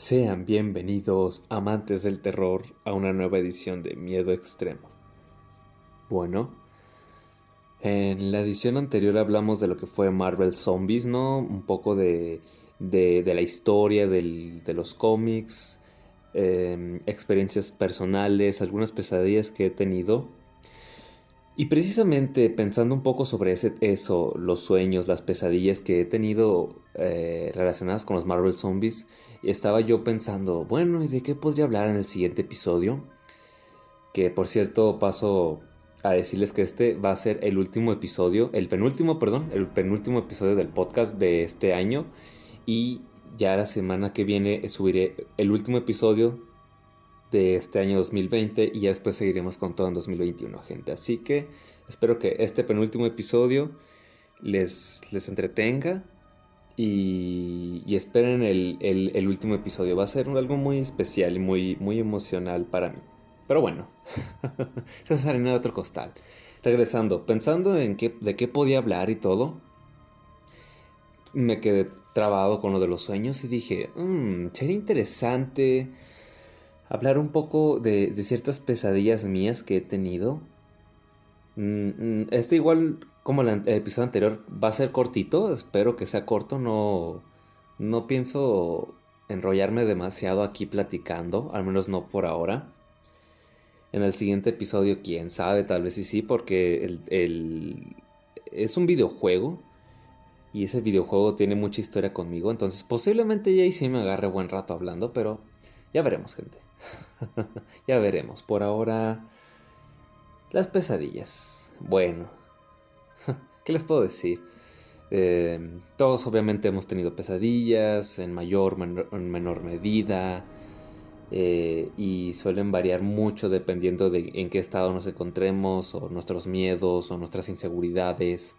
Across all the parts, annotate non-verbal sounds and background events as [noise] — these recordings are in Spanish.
Sean bienvenidos, amantes del terror, a una nueva edición de Miedo Extremo. Bueno, en la edición anterior hablamos de lo que fue Marvel Zombies, ¿no? Un poco de, de, de la historia del- de los cómics, em, experiencias personales, algunas pesadillas que he tenido. Y precisamente pensando un poco sobre ese, eso, los sueños, las pesadillas que he tenido eh, relacionadas con los Marvel Zombies, estaba yo pensando, bueno, ¿y de qué podría hablar en el siguiente episodio? Que por cierto paso a decirles que este va a ser el último episodio, el penúltimo, perdón, el penúltimo episodio del podcast de este año. Y ya la semana que viene subiré el último episodio de este año 2020 y ya después seguiremos con todo en 2021, gente. Así que espero que este penúltimo episodio les, les entretenga y, y esperen el, el- último episodio. Va a ser algo muy especial y muy, muy emocional para mí. Pero bueno, [laughs] esa es harina de otro costal. Regresando, pensando en qué, de qué podía hablar y todo, me quedé trabado con lo de los sueños y dije, "Mm, sería interesante hablar un poco de, ciertas pesadillas mías que he tenido. Mm, mm, Este igual como el, episodio anterior va a ser cortito, espero que sea corto, no, no pienso enrollarme demasiado aquí platicando, al menos no por ahora. En el siguiente episodio, quién sabe, tal vez sí sí, porque es un videojuego y ese videojuego tiene mucha historia conmigo, entonces posiblemente ya ahí sí me agarre buen rato hablando, pero ya veremos, gente. [laughs] ya veremos. Por ahora, las pesadillas. Bueno, [laughs] ¿qué les puedo decir? Eh, todos obviamente hemos tenido pesadillas en mayor o en menor medida eh, y suelen variar mucho dependiendo de en qué estado nos encontremos o nuestros miedos o nuestras inseguridades.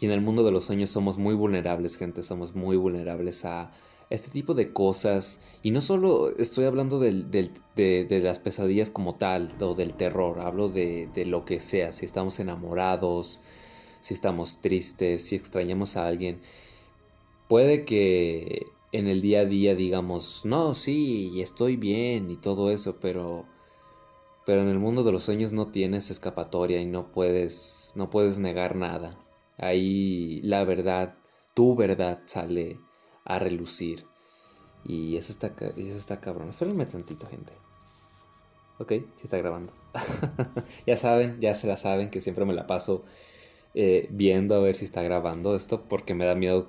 Y en el mundo de los sueños somos muy vulnerables, gente, somos muy vulnerables a este tipo de cosas. Y no solo estoy hablando de, de las pesadillas como tal o del terror, hablo de, de lo que sea, si estamos enamorados, si estamos tristes, si extrañamos a alguien. Puede que en el día a día digamos, no, sí, estoy bien y todo eso, pero... Pero en el mundo de los sueños no tienes escapatoria y no puedes, no puedes negar nada. Ahí la verdad, tu verdad sale a relucir. Y eso está, eso está cabrón. Espérenme tantito, gente. Ok, sí está grabando. [laughs] ya saben, ya se la saben que siempre me la paso eh, viendo a ver si está grabando esto porque me da miedo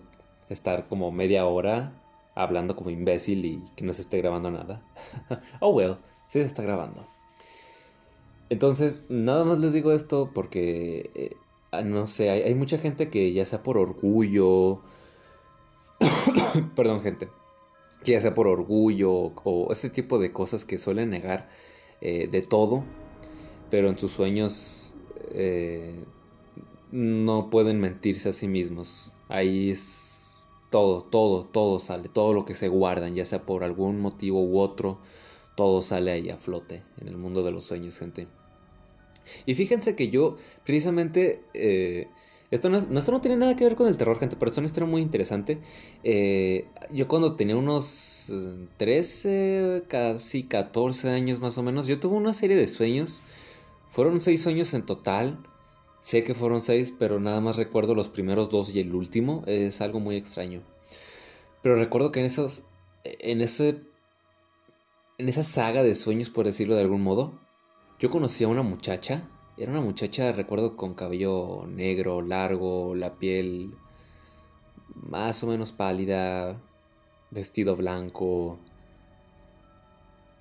estar como media hora hablando como imbécil y que no se esté grabando nada. [laughs] oh well, sí se está grabando. Entonces, nada más les digo esto porque, eh, ah, no sé, hay, hay mucha gente que ya sea por orgullo, [coughs] perdón gente, que ya sea por orgullo o ese tipo de cosas que suelen negar eh, de todo, pero en sus sueños eh, no pueden mentirse a sí mismos. Ahí es todo, todo, todo sale, todo lo que se guardan, ya sea por algún motivo u otro, todo sale ahí a flote en el mundo de los sueños, gente. Y fíjense que yo, precisamente, eh, esto, no es- esto no tiene nada que ver con el terror, gente, pero es una historia muy interesante. Eh, yo cuando tenía unos eh, 13, casi 14 años más o menos, yo tuve una serie de sueños. Fueron seis sueños en total. Sé que fueron seis, pero nada más recuerdo los primeros dos y el último. Es algo muy extraño. Pero recuerdo que en esos, en ese, en esa saga de sueños, por decirlo de algún modo, yo conocí a una muchacha. Era una muchacha, recuerdo, con cabello negro, largo, la piel más o menos pálida, vestido blanco.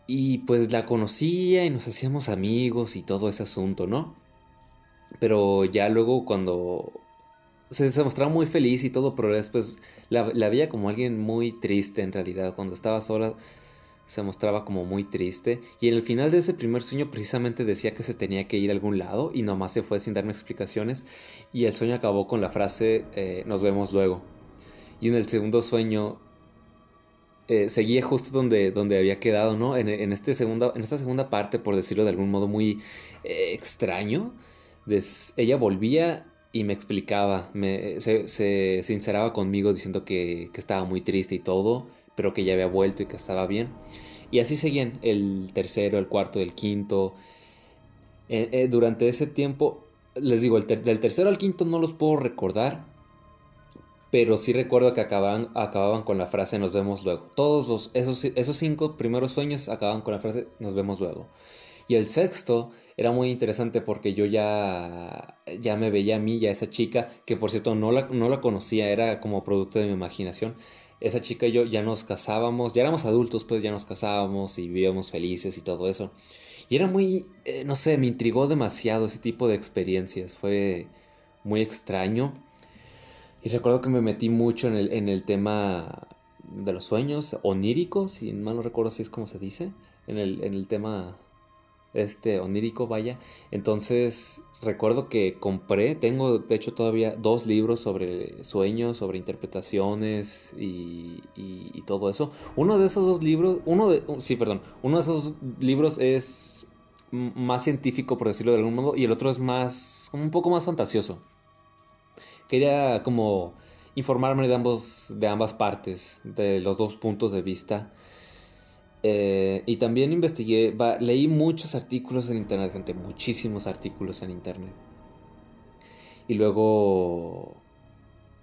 Y pues la conocía y nos hacíamos amigos y todo ese asunto, ¿no? Pero ya luego cuando se, mostraba muy feliz y todo, pero después la veía como alguien muy triste en realidad. Cuando estaba sola se mostraba como muy triste. Y en el final de ese primer sueño precisamente decía que se tenía que ir a algún lado y nomás se fue sin darme explicaciones. Y el sueño acabó con la frase eh, nos vemos luego. Y en el segundo sueño eh, seguía justo donde, donde había quedado, ¿no? En, este segunda, en esta segunda parte, por decirlo de algún modo muy eh, extraño, ella volvía y me explicaba, me, se, se, conmigo diciendo que, que, estaba muy triste y todo, pero que ya había vuelto y que estaba bien. Y así seguían el tercero, el cuarto, el quinto. Eh, durante ese tiempo, les digo, el del tercero al quinto no los puedo recordar, pero sí recuerdo que acababan, acababan con la frase nos vemos luego. Todos los, esos, esos cinco primeros sueños acababan con la frase nos vemos luego. Y el sexto era muy interesante porque yo ya, ya me veía a mí, ya esa chica, que por cierto no la, no la conocía, era como producto de mi imaginación. Esa chica y yo ya nos casábamos, ya éramos adultos, pues ya nos casábamos y vivíamos felices y todo eso. Y era muy, eh, no sé, me intrigó demasiado ese tipo de experiencias, fue muy extraño. Y recuerdo que me metí mucho en el, en el tema de los sueños oníricos, si mal no recuerdo si es como se dice, en el, en el tema este onírico, vaya. Entonces recuerdo que compré, tengo de hecho todavía dos libros sobre sueños, sobre interpretaciones y, y, todo eso. Uno de esos dos libros, uno de, sí, perdón, uno de esos libros es más científico, por decirlo de algún modo, y el otro es más, un poco más fantasioso quería como informarme de, ambos, de ambas partes, de los dos puntos de vista. Eh, y también investigué, leí muchos artículos en internet, gente, muchísimos artículos en internet. Y luego,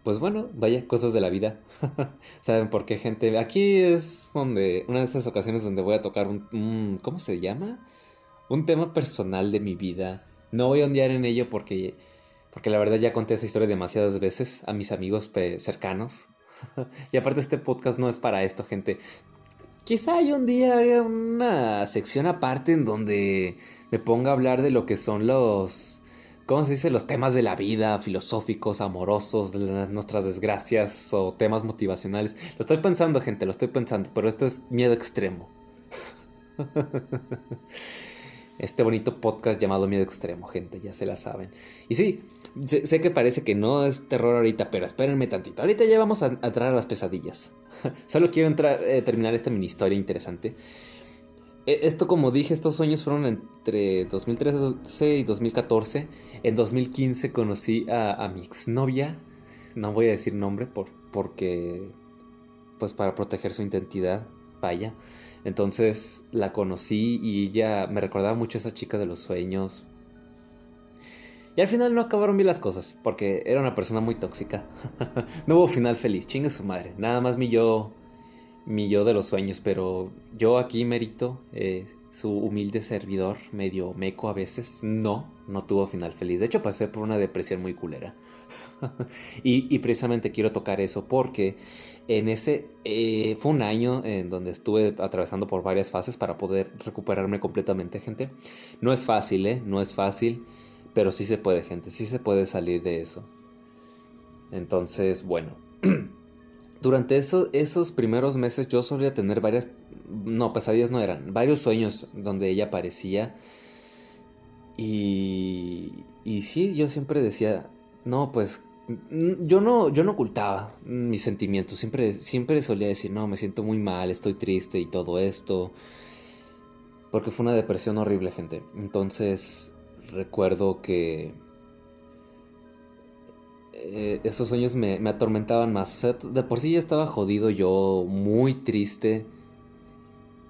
pues bueno, vaya, cosas de la vida. [laughs] ¿Saben por qué, gente? Aquí es donde, una de esas ocasiones donde voy a tocar un, ¿cómo se llama? Un tema personal de mi vida. No voy a ondear en ello porque porque la verdad ya conté esa historia demasiadas veces a mis amigos cercanos. [laughs] y aparte este podcast no es para esto, gente. Quizá hay un día haya una sección aparte en donde me ponga a hablar de lo que son los... ¿Cómo se dice? Los temas de la vida, filosóficos, amorosos, nuestras desgracias o temas motivacionales. Lo estoy pensando, gente, lo estoy pensando, pero esto es miedo extremo. [laughs] este bonito podcast llamado Miedo Extremo, gente, ya se la saben. Y sí, sé, que parece que no es terror ahorita, pero espérenme tantito. Ahorita ya vamos a, entrar a las pesadillas. [laughs] Solo quiero eh, terminar esta mini historia interesante. E, esto, como dije, estos sueños fueron entre 2013 y 2014. En 2015 conocí a, mi exnovia. No voy a decir nombre por, porque, pues para proteger su identidad, vaya. Entonces la conocí y ella me recordaba mucho a esa chica de los sueños. Y al final no acabaron bien las cosas, porque era una persona muy tóxica. [laughs] no hubo final feliz, chingue su madre. Nada más mi yo, mi yo de los sueños, pero yo aquí merito eh, su humilde servidor, medio meco a veces, no, no tuvo final feliz. De hecho, pasé por una depresión muy culera. [laughs] y, precisamente quiero tocar eso porque en ese eh, fue un año en donde estuve atravesando por varias fases para poder recuperarme completamente, gente. No es fácil, ¿eh? No es fácil, pero sí se puede, gente, sí se puede salir de eso. Entonces, bueno. [clears throat] Durante esos primeros meses yo solía tener varias no, pesadillas no eran. Varios sueños donde ella aparecía. Y. Y sí, yo siempre decía. No, pues. Yo no, yo no ocultaba mis sentimientos. Siempre, siempre solía decir, no, me siento muy mal, estoy triste y todo esto. Porque fue una depresión horrible, gente. Entonces, recuerdo que. Eh, esos sueños me, me atormentaban más. O sea, de por sí ya estaba jodido yo, muy triste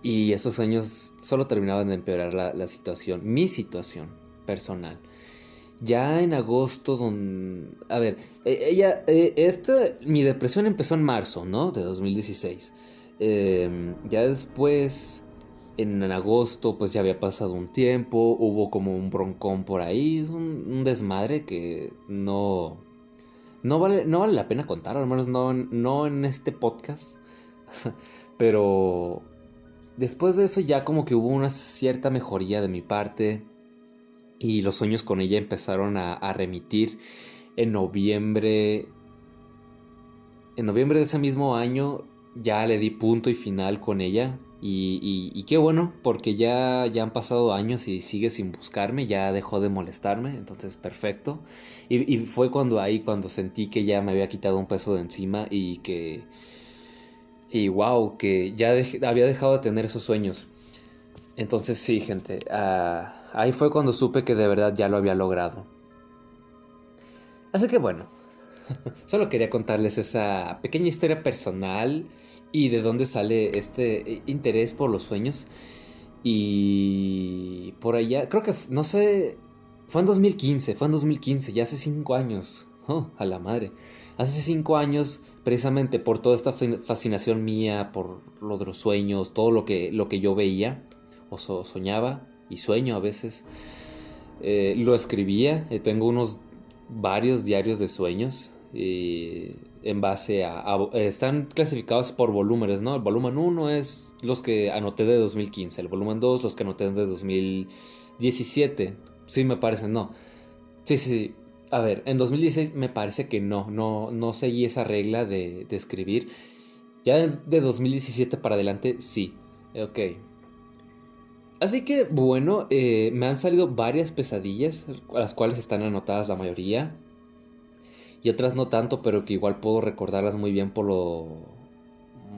y esos años solo terminaban de empeorar la, situación, mi situación personal. Ya en agosto, don... a ver, e, ella, e, esta, mi depresión empezó en marzo, ¿no? De 2016. Em, ya después, en, agosto, pues ya había pasado un tiempo, hubo como un broncón por ahí, un, un desmadre que no, no vale, no vale la pena contar, al menos no, no en este podcast. [laughs] Pero Después de eso ya como que hubo una cierta mejoría de mi parte y los sueños con ella empezaron a, remitir en noviembre. En noviembre de ese mismo año ya le di punto y final con ella. Y, qué bueno, porque ya, ya han pasado años y sigue sin buscarme, ya dejó de molestarme, entonces perfecto. Y, fue cuando ahí, cuando sentí que ya me había quitado un peso de encima y que Y wow, que ya había dejado de tener esos sueños. Entonces sí, gente, ah, ahí fue cuando supe que de verdad ya lo había logrado. Así que bueno, [laughs] solo quería contarles esa pequeña historia personal y de dónde sale este interés por los sueños. Y por allá, creo que, no sé, fue en 2015, fue en 2015, ya hace cinco años. Oh, a la madre. Hace cinco años, precisamente por toda esta fascinación mía, por lo de los sueños, todo lo que, lo que yo veía, o soñaba, y sueño a veces, eh, lo escribía. Eh, tengo unos varios diarios de sueños. En base a, Están clasificados por volúmenes, ¿no? El volumen 1 es los que anoté de 2015. El volumen 2 los que anoté de 2017. Sí, me parece, no. Sí, sí, sí. A ver, en 2016 me parece que no, no, no seguí esa regla de, escribir. Ya de, 2017 para adelante, sí. Ok. Así que bueno, eh, me han salido varias pesadillas, las cuales están anotadas la mayoría. Y otras no tanto, pero que igual puedo recordarlas muy bien por lo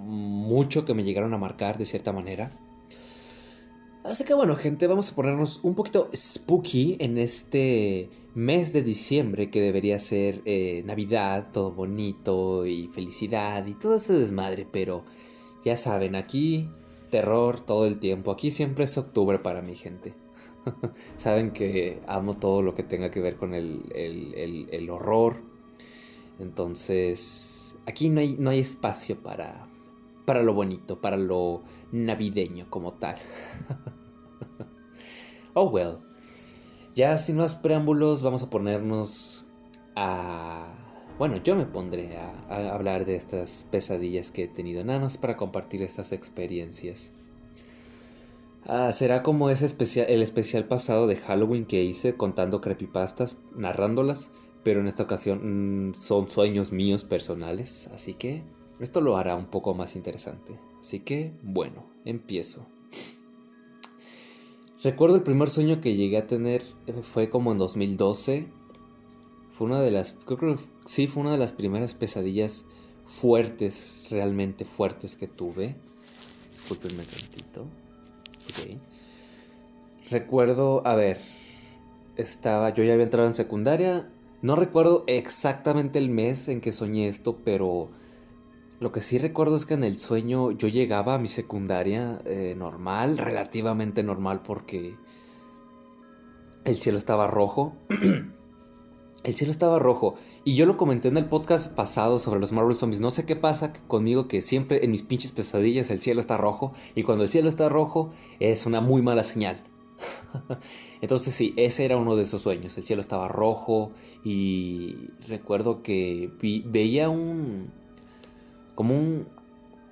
mucho que me llegaron a marcar de cierta manera. Así que bueno, gente, vamos a ponernos un poquito spooky en este mes de diciembre que debería ser eh, Navidad, todo bonito y felicidad y todo ese desmadre, pero ya saben, aquí terror todo el tiempo, aquí siempre es octubre para mi gente. [laughs] saben que amo todo lo que tenga que ver con el, el horror, entonces aquí no hay, no hay espacio para, para lo bonito, para lo navideño como tal. [laughs] oh well. Ya sin más preámbulos vamos a ponernos a... Bueno, yo me pondré a, hablar de estas pesadillas que he tenido, nada más para compartir estas experiencias. Ah, será como ese especial, el especial pasado de Halloween que hice contando creepypastas, narrándolas, pero en esta ocasión mm, son sueños míos personales, así que esto lo hará un poco más interesante. Así que, bueno, empiezo. Recuerdo el primer sueño que llegué a tener eh, fue como en 2012. Fue una de las, creo que sí, fue una de las primeras pesadillas fuertes, realmente fuertes que tuve. Disculpenme tantito. Recuerdo, a ver, estaba, yo ya había entrado en secundaria. No recuerdo exactamente el mes en que soñé esto, pero lo que sí recuerdo es que en el sueño yo llegaba a mi secundaria eh, normal, relativamente normal porque el cielo estaba rojo. [clears throat] el cielo estaba rojo. Y yo lo comenté en el podcast pasado sobre los Marvel Zombies. No sé qué pasa conmigo que siempre en mis pinches pesadillas el cielo está rojo. Y cuando el cielo está rojo es una muy mala señal. [laughs] Entonces sí, ese era uno de esos sueños. El cielo estaba rojo y recuerdo que veía un como un,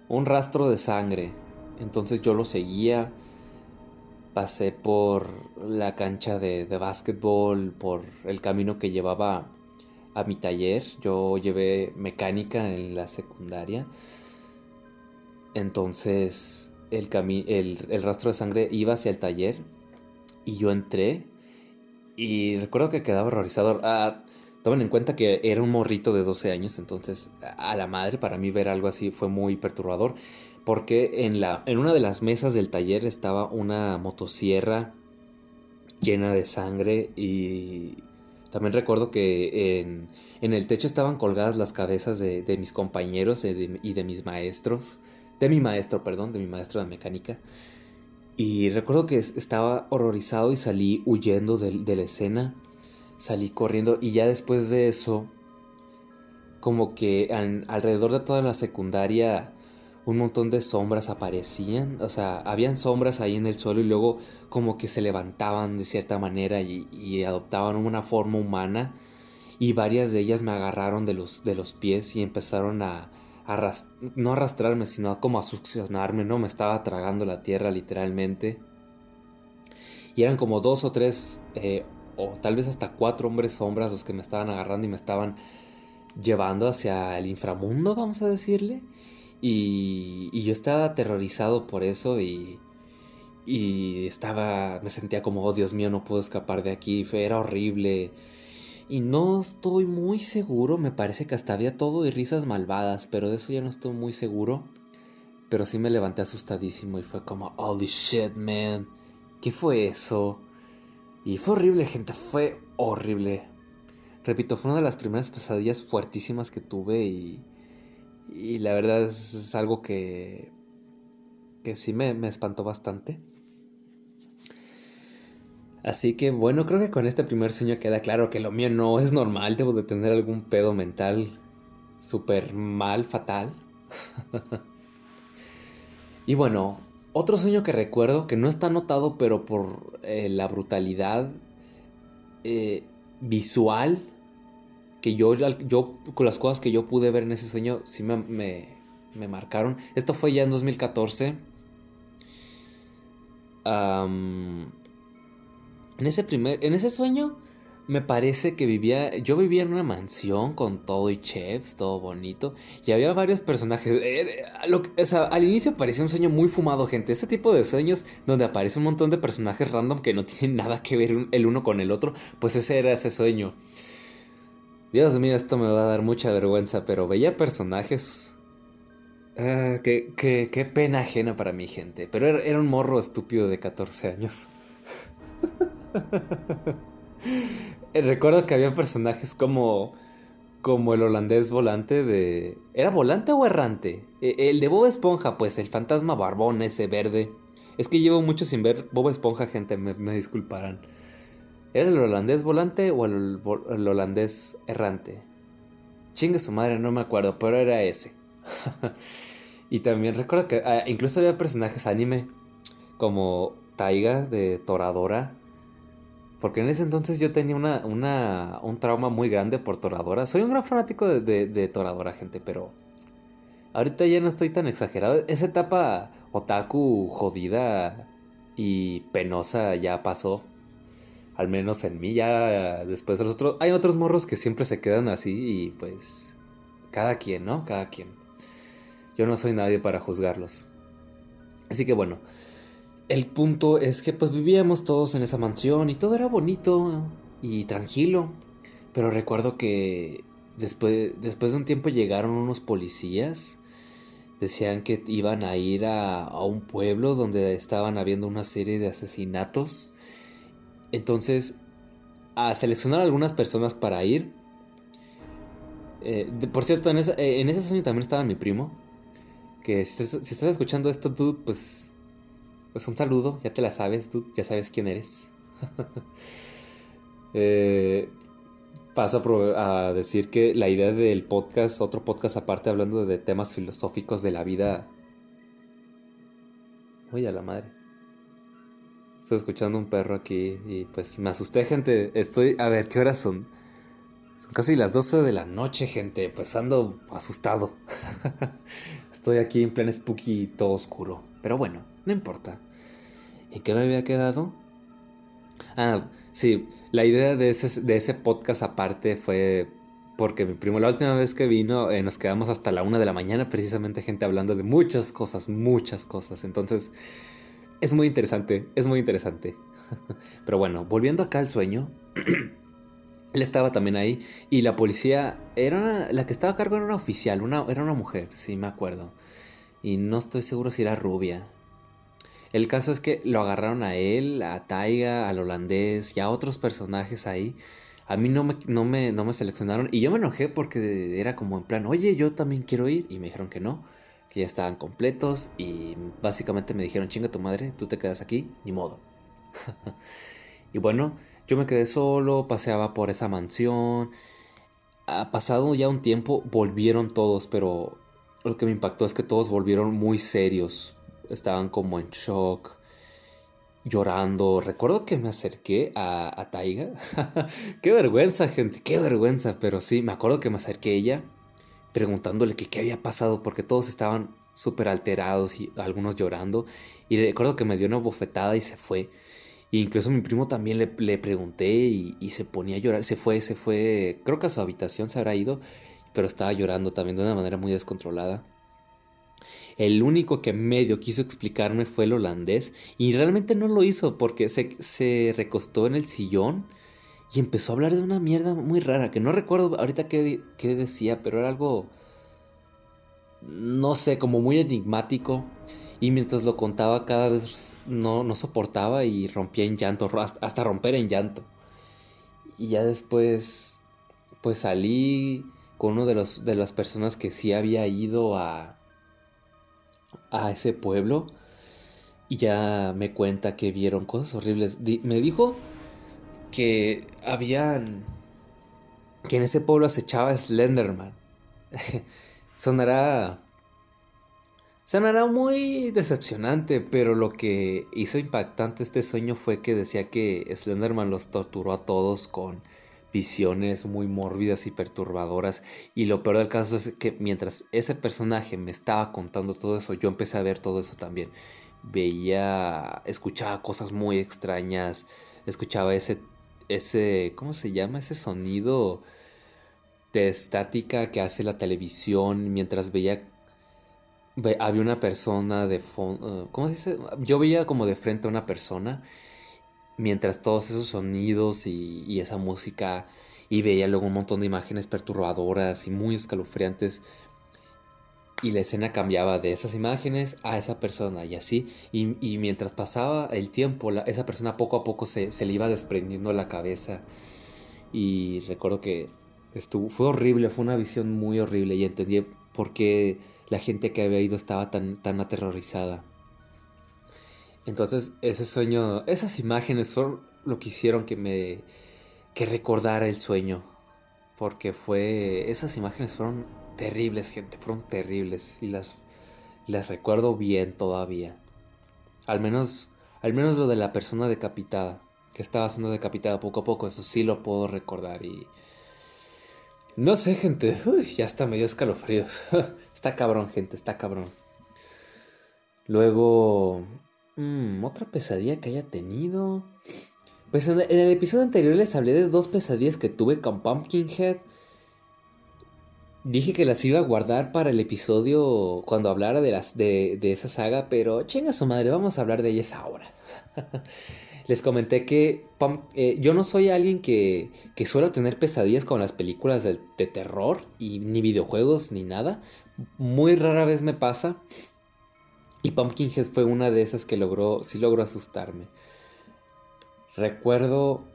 un rastro de sangre. Entonces yo lo seguía. Pasé por la cancha de, de básquetbol, por el camino que llevaba a mi taller. Yo llevé mecánica en la secundaria. Entonces el, el, el, rastro de sangre iba hacia el taller y yo entré y recuerdo que quedaba horrorizado. Ah, Tomen en cuenta que era un morrito de 12 años, entonces a la madre para mí ver algo así fue muy perturbador, porque en, la, en una de las mesas del taller estaba una motosierra llena de sangre y también recuerdo que en, en el techo estaban colgadas las cabezas de, de mis compañeros y de, y de, mis maestros, de mi maestro, perdón, de mi maestro de mecánica. Y recuerdo que estaba horrorizado y salí huyendo de, la escena. Salí corriendo y ya después de eso, como que alrededor de toda la secundaria un montón de sombras aparecían, o sea, habían sombras ahí en el suelo y luego como que se levantaban de cierta manera y, adoptaban una forma humana. Y varias de ellas me agarraron de los, de los pies y empezaron a, no arrastrarme, sino como a succionarme, ¿no? Me estaba tragando la tierra literalmente. Y eran como dos o tres eh, o tal vez hasta cuatro hombres sombras los que me estaban agarrando y me estaban llevando hacia el inframundo, vamos a decirle. Y, y yo estaba aterrorizado por eso y, y estaba, me sentía como, oh Dios mío, no puedo escapar de aquí, era horrible. Y no estoy muy seguro, me parece que hasta había todo y risas malvadas, pero de eso ya no estoy muy seguro. pero sí me levanté asustadísimo y fue como, holy shit, man, ¿qué fue eso? Y fue horrible, gente, fue horrible. Repito, fue una de las primeras pesadillas fuertísimas que tuve y, y la verdad es, algo que, que sí me, me espantó bastante. Así que bueno, creo que con este primer sueño queda claro que lo mío no es normal, debo de tener algún pedo mental súper mal, fatal. [laughs] y bueno, otro sueño que recuerdo, que no está notado, pero por eh, la brutalidad eh, visual que yo, yo, con las cosas que yo pude ver en ese sueño, sí me, me, marcaron. Esto fue ya en 2014. En ese primer, en ese sueño, me parece que vivía, yo vivía en una mansión con todo y chefs, todo bonito, y había varios personajes. Eh, al inicio parecía un sueño muy fumado, gente. Ese tipo de sueños donde aparece un montón de personajes random que no [laughs] tienen nada que ver el uno con el otro, pues ese era ese sueño. Dios mío, esto me va a dar mucha vergüenza, pero veía personajes... Ah, qué, qué, pena ajena para mi gente. Pero era, un morro estúpido de 14 años. [laughs] Recuerdo que había personajes como como el holandés volante de... ¿Era volante o errante? E, el de Bob Esponja, pues el fantasma barbón ese verde. Es que llevo mucho sin ver Bob Esponja, gente, me, disculparán. ¿Era el holandés volante o el, holandés errante? Chingue su madre, no me acuerdo, pero era ese. [laughs] y también recuerdo que ah, incluso había personajes anime como Taiga de Toradora. Porque en ese entonces yo tenía una, un trauma muy grande por Toradora. Soy un gran fanático de, de Toradora, gente, pero ahorita ya no estoy tan exagerado. Esa etapa otaku jodida y penosa ya pasó. Al menos en mí, ya después de los otros. Hay otros morros que siempre se quedan así y pues. Cada quien, ¿no? Cada quien. Yo no soy nadie para juzgarlos. Así que bueno. El punto es que pues vivíamos todos en esa mansión y todo era bonito y tranquilo. Pero recuerdo que después, después de un tiempo llegaron unos policías. Decían que iban a ir a, a un pueblo donde estaban habiendo una serie de asesinatos entonces, a seleccionar algunas personas para ir. Eh, por cierto, en, eh, en, ese sueño también estaba mi primo. Que si, estás escuchando esto, dude, pues, pues un saludo. Ya te la sabes, dude. Ya sabes quién eres. [laughs] eh, paso a, decir que la idea del podcast, otro podcast aparte hablando de temas filosóficos de la vida. Uy, a la madre. Estoy escuchando un perro aquí y pues me asusté, gente. Estoy, a ver, ¿qué horas son? Son casi las 12 de la noche, gente. Pues ando asustado. [laughs] Estoy aquí en plan spooky todo oscuro. Pero bueno, no importa. ¿En qué me había quedado? Ah, sí, la idea de ese, de ese podcast aparte fue porque mi primo la última vez que vino eh, nos quedamos hasta la una de la mañana precisamente gente hablando de muchas cosas, muchas cosas. Entonces es muy interesante, es muy interesante. [laughs] Pero bueno, volviendo acá al sueño, [clears throat] él estaba también ahí y la policía era la que estaba a cargo era una oficial, una, era una mujer, sí me acuerdo. Y no estoy seguro si era rubia. El caso es que lo agarraron a él, a Taiga, al holandés y a otros personajes ahí. A mí no me, no, me, no me seleccionaron y yo me enojé porque era como en plan, oye, yo también quiero ir. Y me dijeron que no que ya estaban completos y básicamente me dijeron, chinga tu madre, tú te quedas aquí, ni modo. [laughs] y bueno, yo me quedé solo, paseaba por esa mansión. Ha pasado ya un tiempo, volvieron todos, pero lo que me impactó es que todos volvieron muy serios. Estaban como en shock, llorando. Recuerdo que me acerqué a, a Taiga. [laughs] qué vergüenza, gente, qué vergüenza. Pero sí, me acuerdo que me acerqué a ella preguntándole que qué había pasado porque todos estaban súper alterados y algunos llorando. Y recuerdo que me dio una bofetada y se fue. E incluso mi primo también le, pregunté y, se ponía a llorar. Se fue, se fue, creo que a su habitación se habrá ido, pero estaba llorando también de una manera muy descontrolada. El único que medio quiso explicarme fue el holandés y realmente no lo hizo porque se, se recostó en el sillón y empezó a hablar de una mierda muy rara, que no recuerdo ahorita qué, decía, pero era algo... no sé, como muy enigmático. Y mientras lo contaba cada vez no, no soportaba y rompía en llanto, hasta romper en llanto. Y ya después, pues salí con uno de, los, de las personas que sí había ido a, a ese pueblo. Y ya me cuenta que vieron cosas horribles. me dijo que habían... Que en ese pueblo acechaba Slenderman. [laughs] Sonará Sonará muy decepcionante, pero lo que hizo impactante este sueño fue que decía que Slenderman los torturó a todos con visiones muy mórbidas y perturbadoras. Y lo peor del caso es que mientras ese personaje me estaba contando todo eso, yo empecé a ver todo eso también. Veía, escuchaba cosas muy extrañas, escuchaba ese, ese, ¿cómo se llama? Ese sonido de estática que hace la televisión mientras veía había una persona de fondo, eh, ¿cómo se dice? Yo veía como de frente a una persona mientras todos esos sonidos y, esa música y veía luego un montón de imágenes perturbadoras y muy escalofriantes y la escena cambiaba de esas imágenes a esa persona y así y, mientras pasaba el tiempo esa persona poco a poco se, se, le iba desprendiendo la cabeza y recuerdo que estuvo fue horrible fue una visión muy horrible y entendí por qué la gente que había ido estaba tan, tan aterrorizada. Entonces ese sueño, esas imágenes fueron lo que hicieron que me que recordara el sueño, porque fue esas imágenes fueron terribles, gente, fueron terribles y las las recuerdo bien todavía. Al menos al menos lo de la persona decapitada, que estaba siendo decapitada poco a poco, eso sí lo puedo recordar y no sé, gente. ya está medio escalofríos. [laughs] está cabrón, gente, está cabrón. Luego, mm, otra pesadilla que haya tenido. Pues en, el episodio anterior les hablé de dos pesadillas que tuve con Pumpkinhead. Dije que las iba a guardar para el episodio cuando hablara de, las, de, de esa saga, pero chinga su madre, vamos a hablar de ellas ahora. [laughs] les comenté que eh, yo no soy alguien que, que suelo tener pesadillas con las películas de, terror y ni videojuegos ni nada. Muy rara vez me pasa. Y Pumpkinhead fue una de esas que logró, sí logró asustarme. Recuerdo,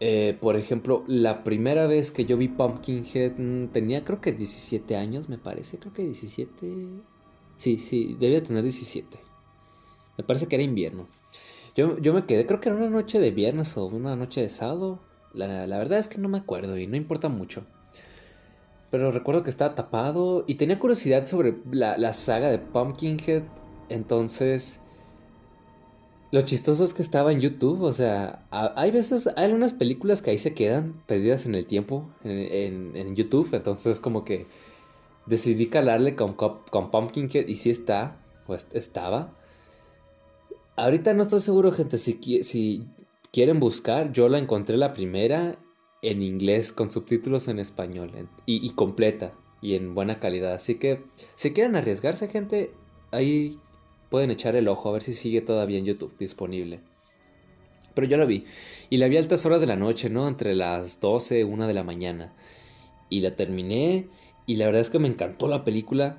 eh, por ejemplo, la primera vez que yo vi Pumpkinhead mm, tenía creo que 17 años, me parece, creo que 17. Sí, sí, debía tener 17. Me parece que era invierno. Yo, yo me quedé, creo que era una noche de viernes o una noche de sábado. La, verdad es que no me acuerdo y no importa mucho. Pero recuerdo que estaba tapado y tenía curiosidad sobre la, saga de Pumpkinhead. Entonces, lo chistoso es que estaba en YouTube. O sea, hay veces, hay algunas películas que ahí se quedan perdidas en el tiempo en, en, YouTube. Entonces, como que decidí calarle con, con Pumpkinhead y sí está, pues estaba. Ahorita no estoy seguro, gente, si, si quieren buscar, yo la encontré la primera en inglés con subtítulos en español y, completa y en buena calidad. Así que si quieren arriesgarse, gente, ahí pueden echar el ojo a ver si sigue todavía en YouTube disponible. Pero yo la vi. Y la vi a altas horas de la noche, ¿no? Entre las 12 y 1 de la mañana. Y la terminé. Y la verdad es que me encantó la película.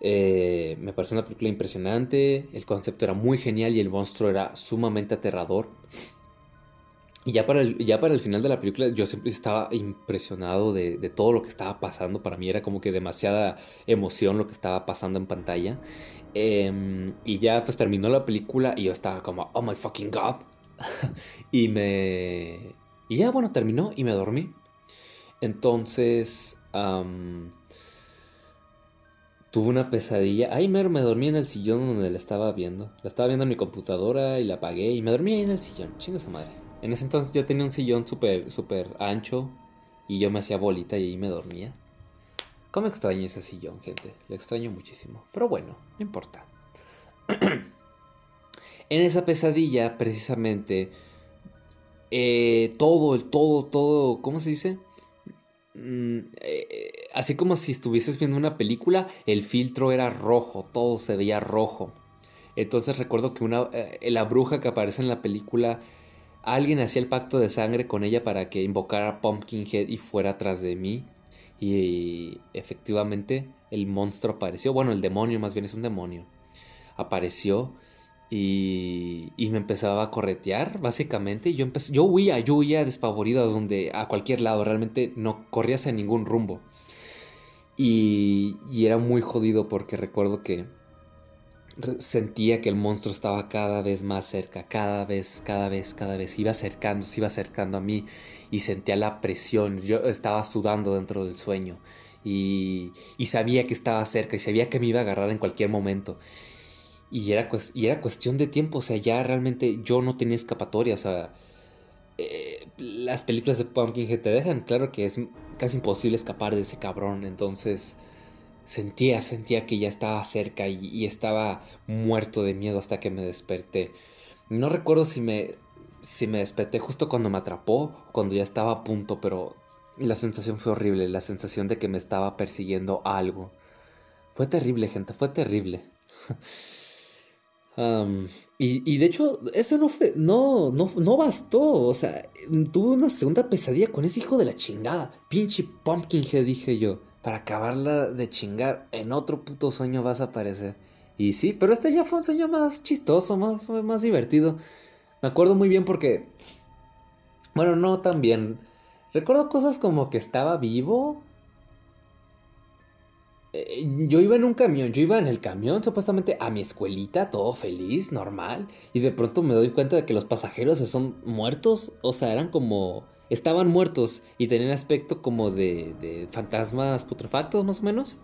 Eh, me pareció una película impresionante, el concepto era muy genial y el monstruo era sumamente aterrador. Y ya para el, ya para el final de la película yo siempre estaba impresionado de, todo lo que estaba pasando. Para mí era como que demasiada emoción lo que estaba pasando en pantalla. Em, y ya pues terminó la película y yo estaba como, oh my fucking god. [laughs] y me... Y ya bueno, terminó y me dormí. Entonces tuve una pesadilla. Ay, mero, me dormí en el sillón donde la estaba viendo. La estaba viendo en mi computadora y la apagué y me dormí ahí en el sillón. Chinga su madre. En ese entonces yo tenía un sillón súper, súper ancho y yo me hacía bolita y ahí me dormía. ¿Cómo extraño ese sillón, gente? Lo extraño muchísimo. Pero bueno, no importa. [clears throat] en esa pesadilla, precisamente, eh, todo, el todo, todo, ¿cómo se dice? Mm, eh, así como si estuvieses viendo una película, el filtro era rojo, todo se veía rojo. Entonces recuerdo que una, eh, la bruja que aparece en la película, alguien hacía el pacto de sangre con ella para que invocara a Pumpkinhead y fuera atrás de mí. Y efectivamente el monstruo apareció, bueno, el demonio más bien es un demonio, apareció y, y me empezaba a corretear, básicamente. Yo, empecé, yo huía, yo huía despavorido a, donde, a cualquier lado, realmente no corrías en ningún rumbo. Y, y era muy jodido porque recuerdo que sentía que el monstruo estaba cada vez más cerca, cada vez, cada vez, cada vez. Iba acercando, se iba acercando a mí y sentía la presión. Yo estaba sudando dentro del sueño y, y sabía que estaba cerca y sabía que me iba a agarrar en cualquier momento. Y era, y era cuestión de tiempo, o sea, ya realmente yo no tenía escapatoria, o sea, eh, las películas de Pumpkinhead te dejan claro que es casi imposible escapar de ese cabrón, entonces sentía, sentía que ya estaba cerca y, estaba muerto de miedo hasta que me desperté. No recuerdo si me, si me desperté justo cuando me atrapó, cuando ya estaba a punto, pero la sensación fue horrible, la sensación de que me estaba persiguiendo algo. Fue terrible, gente, fue terrible. [laughs] Y, y, de hecho, eso no fue, no, no, no bastó. O sea, tuve una segunda pesadilla con ese hijo de la chingada. Pinche Pumpkinhead, dije yo. Para acabarla de chingar, en otro puto sueño vas a aparecer. Y sí, pero este ya fue un sueño más chistoso, más, más divertido. Me acuerdo muy bien porque. Bueno, no tan bien. Recuerdo cosas como que estaba vivo eh, yo iba en un camión, yo iba en el camión supuestamente a mi escuelita, todo feliz, normal, y de pronto me doy cuenta de que los pasajeros son muertos, o sea, eran como... estaban muertos y tenían aspecto como de, fantasmas putrefactos más o menos.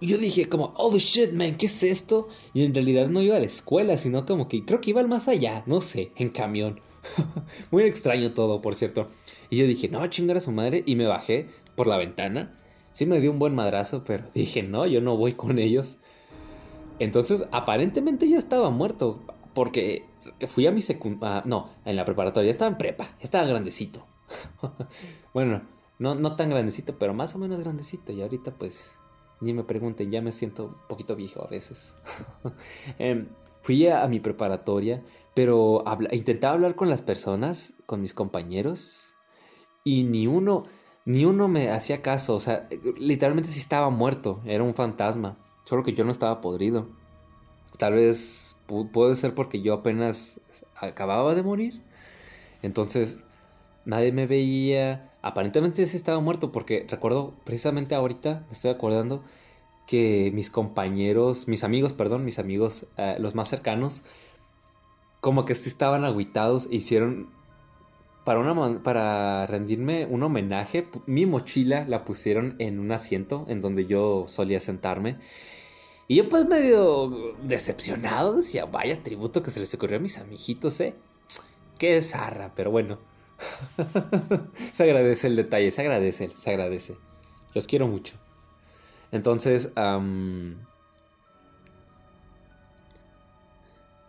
Y yo dije como, oh shit, man, ¿qué es esto? Y en realidad no iba a la escuela, sino como que creo que iba al más allá, no sé, en camión. [laughs] Muy extraño todo, por cierto. Y yo dije, no, chingar a su madre, y me bajé por la ventana Sí me dio un buen madrazo, pero [laughs] dije, no, yo no voy con ellos. Entonces, aparentemente ya estaba muerto, porque fui a mi secundaria, no, en la preparatoria, estaba en prepa, estaba grandecito. [laughs] bueno, no, no tan grandecito, pero más o menos grandecito, y ahorita pues, ni me pregunten, ya me siento un poquito viejo a veces. [laughs] eh, fui a, mi preparatoria, pero intentaba hablar con las personas, con mis compañeros, y ni uno ni uno me hacía caso, o sea, literalmente sí estaba muerto, era un fantasma, solo que yo no estaba podrido. Tal vez puede ser porque yo apenas acababa de morir. Entonces, nadie me veía. Aparentemente sí estaba muerto porque recuerdo precisamente ahorita, me estoy acordando que mis compañeros, mis amigos, perdón, mis amigos, eh, los más cercanos, como que sí estaban aguitados e hicieron para, una, para rendirme un homenaje, mi mochila la pusieron en un asiento en donde yo solía sentarme. Y yo pues medio decepcionado decía, vaya tributo que se les ocurrió a mis amiguitos, ¿eh? Qué zarra, pero bueno. [laughs] se agradece el detalle, se agradece, se agradece. Los quiero mucho. Entonces,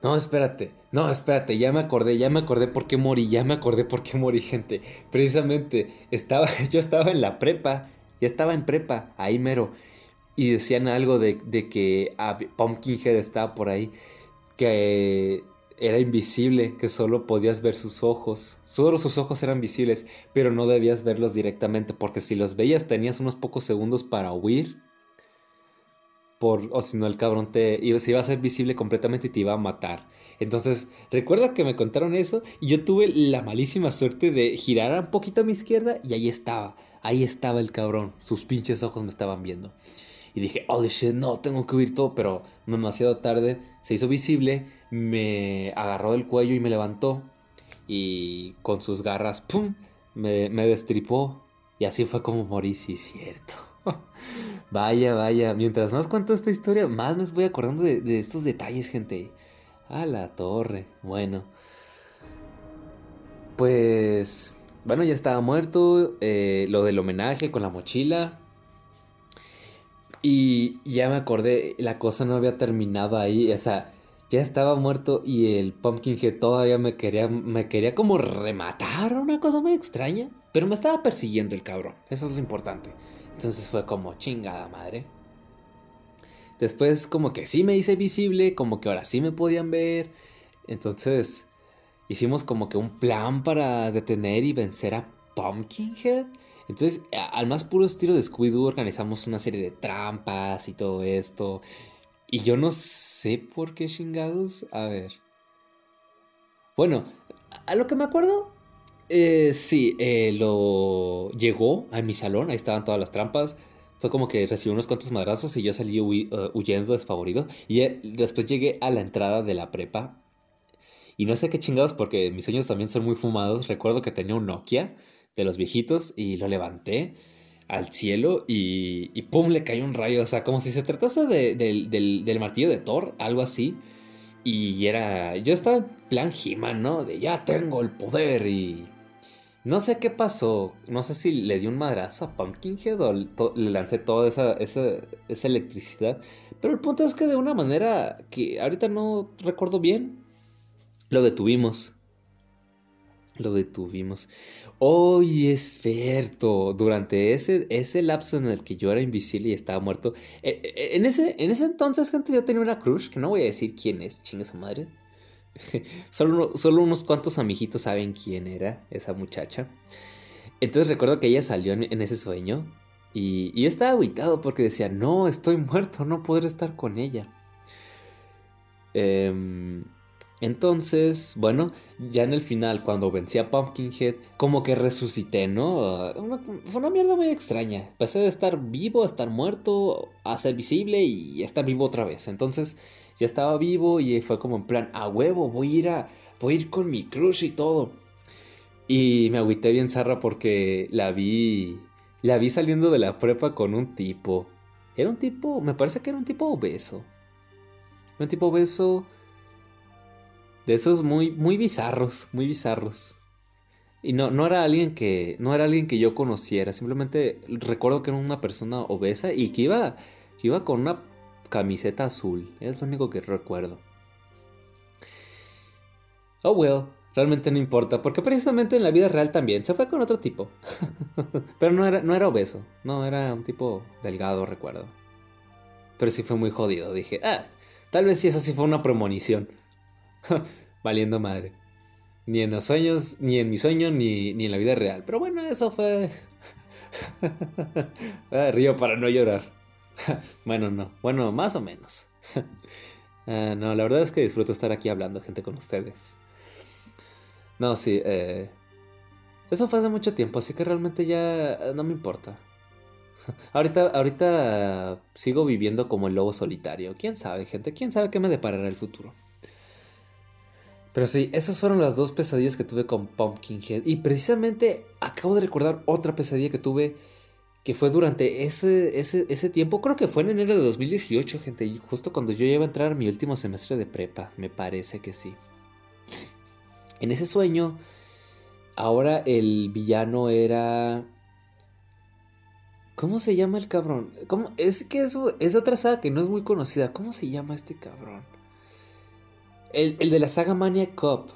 No, espérate. No, espérate, ya me acordé, ya me acordé por qué morí, ya me acordé por qué morí, gente. Precisamente, estaba, [laughs] yo estaba en la prepa, ya estaba en prepa, ahí mero. Y decían algo de, que ah, Pumpkinhead estaba por ahí, que era invisible, que solo podías ver sus ojos. Solo sus ojos eran visibles, pero no debías verlos directamente, porque si los veías tenías unos pocos segundos para huir por, o si no el cabrón te iba, se iba a hacer visible completamente y te iba a matar. Entonces, recuerda que me contaron eso y yo tuve la malísima suerte de girar un poquito a mi izquierda y ahí estaba, ahí estaba el cabrón, sus pinches ojos me estaban viendo. Y dije, oh shit, no, tengo que huir todo, pero demasiado tarde, se hizo visible, me agarró del cuello y me levantó y con sus garras, ¡pum!, me, destripó y así fue como morí, sí, cierto. [laughs] vaya, vaya. Mientras más cuento esta historia, más me voy acordando de, estos detalles, gente. A la torre. Bueno. Pues. Bueno, ya estaba muerto. Eh, lo del homenaje con la mochila. Y ya me acordé, la cosa no había terminado ahí. O sea, ya estaba muerto y el Pumpkinhead todavía me quería, me quería como rematar. Una cosa muy extraña. Pero me estaba persiguiendo el cabrón. Eso es lo importante. Entonces fue como chingada madre. Después como que sí me hice visible, como que ahora sí me podían ver. Entonces hicimos como que un plan para detener y vencer a Pumpkinhead. Entonces, al más puro estilo de Scooby-Doo, organizamos una serie de trampas y todo esto. Y yo no sé por qué chingados. A ver. Bueno, a lo que me acuerdo, eh, sí, eh, lo llegó a mi salón, ahí estaban todas las trampas. Fue como que recibí unos cuantos madrazos y yo salí uh, huyendo desfavorido. Y eh, después llegué a la entrada de la prepa. Y no sé qué chingados, porque mis sueños también son muy fumados. Recuerdo que tenía un Nokia de los viejitos y lo levanté al cielo y, y ¡pum! le cayó un rayo. O sea, como si se tratase del, del martillo de Thor, algo así. Y era. Yo estaba en plan He-Man, ¿no? De ya tengo el poder y. No sé qué pasó. No sé si le di un madrazo a Pumpkinhead o le lancé toda esa, esa, esa electricidad. Pero el punto es que de una manera que ahorita no recuerdo bien, lo detuvimos. Lo detuvimos. Oye, es cierto. Durante ese, ese lapso en el que yo era invisible y estaba muerto. Eh, eh, en, ese, en ese entonces, gente, yo tenía una crush, que no voy a decir quién es, chinga su madre. [laughs] solo, solo unos cuantos amiguitos saben quién era esa muchacha. Entonces recuerdo que ella salió en, ese sueño. Y, y estaba aguitado porque decía, no, estoy muerto, no podré estar con ella. Eh, entonces, bueno, ya en el final, cuando vencí a Pumpkinhead, como que resucité, ¿no? fue una mierda muy extraña. Pasé de estar vivo a estar muerto, a ser visible y estar vivo otra vez. Entonces, ya estaba vivo y fue como en plan, a huevo, voy a ir a, voy a ir con mi crush y todo. Y me agüité bien zarra porque la vi, la vi saliendo de la prepa con un tipo. Era un tipo, me parece que era un tipo obeso. Un tipo obeso de esos muy, muy bizarros, muy bizarros. Y no, no era alguien que. No era alguien que yo conociera. Simplemente recuerdo que era una persona obesa y que iba. Que iba con una camiseta azul. Es lo único que recuerdo. Oh well. Realmente no importa. Porque precisamente en la vida real también. Se fue con otro tipo. [laughs] Pero no era, no era obeso. No, era un tipo delgado, recuerdo. Pero sí fue muy jodido. Dije, ah, tal vez sí eso sí fue una premonición. [laughs] Valiendo madre. Ni en los sueños, ni en mi sueño, ni, ni en la vida real. Pero bueno, eso fue. [laughs] Ah, río para no llorar. [laughs] bueno, no. Bueno, más o menos. Ah, no, la verdad es que disfruto estar aquí hablando, gente, con ustedes. No, sí. Eh, eso fue hace mucho tiempo, así que realmente ya no me importa. ahorita, ahorita sigo viviendo como el lobo solitario. ¿Quién sabe, gente? ¿Quién sabe qué me deparará el futuro? Pero sí, esas fueron las dos pesadillas que tuve con Pumpkinhead. Y precisamente acabo de recordar otra pesadilla que tuve que fue durante ese, ese, tiempo. Creo que fue en enero de 2018, gente. justo cuando yo iba a entrar a mi último semestre de prepa. Me parece que sí. En ese sueño, ahora el villano era... ¿Cómo se llama el cabrón? ¿Cómo? Es que eso es otra saga que no es muy conocida. ¿Cómo se llama este cabrón? El, de la saga Maniac Cop.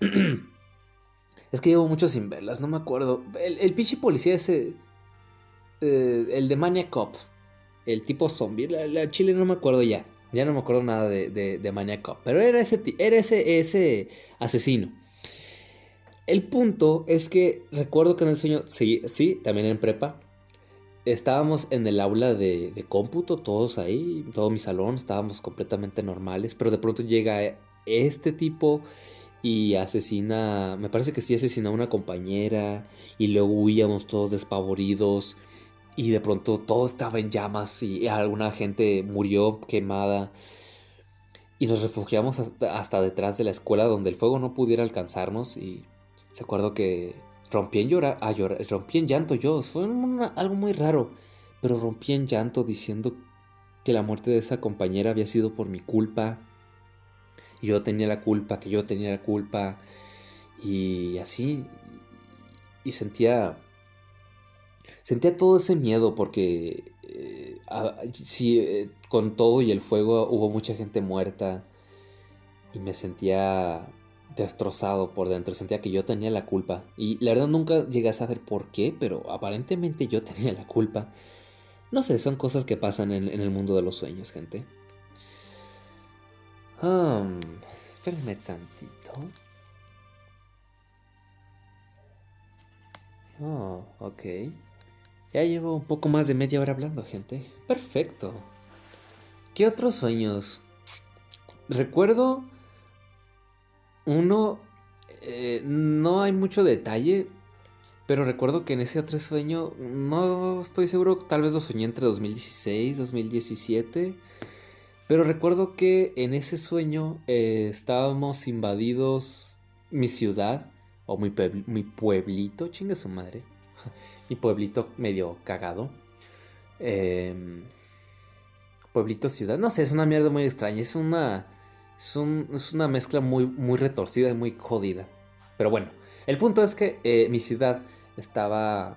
[clears throat] es que llevo mucho sin verlas, no me acuerdo. El, el pinche policía ese. Eh, el de Maniac Cop. El tipo zombie. La, chile no me acuerdo ya. Ya no me acuerdo nada de, de, Maniac Cop. Pero era ese, era ese, ese asesino. El punto es que recuerdo que en el sueño, sí, sí, también en prepa, estábamos en el aula de, de, cómputo, todos ahí, todo mi salón, estábamos completamente normales, pero de pronto llega este tipo y asesina, me parece que sí asesina a una compañera y luego huíamos todos despavoridos y de pronto todo estaba en llamas y alguna gente murió quemada y nos refugiamos hasta detrás de la escuela donde el fuego no pudiera alcanzarnos y recuerdo que rompí en rompí en llanto yo, fue algo muy raro, pero rompí en llanto diciendo que la muerte de esa compañera había sido por mi culpa, y yo tenía la culpa, que yo tenía la culpa, y así, y sentía, sentía todo ese miedo porque eh, si eh, con todo y el fuego hubo mucha gente muerta, y me sentía destrozado por dentro, sentía que yo tenía la culpa. Y la verdad nunca llegué a saber por qué, pero aparentemente yo [laughs] tenía la culpa. No sé, son cosas que pasan en, el mundo de los sueños, gente. Um, espérenme tantito. Oh, ok. Ya llevo un poco más de media hora hablando, gente. Perfecto. ¿Qué otros sueños? Recuerdo uno, eh, no hay mucho detalle, pero recuerdo que en ese otro sueño, no estoy seguro, tal vez lo soñé entre 2016, 2017. Pero recuerdo que en ese sueño eh, estábamos invadidos mi ciudad, o mi, mi pueblito, chinga su madre. [laughs] mi pueblito medio cagado. Em, pueblito ciudad, no sé, es una mierda muy extraña, es una... Es, una mezcla muy, muy retorcida y muy jodida. Pero bueno, el punto es que eh, mi ciudad estaba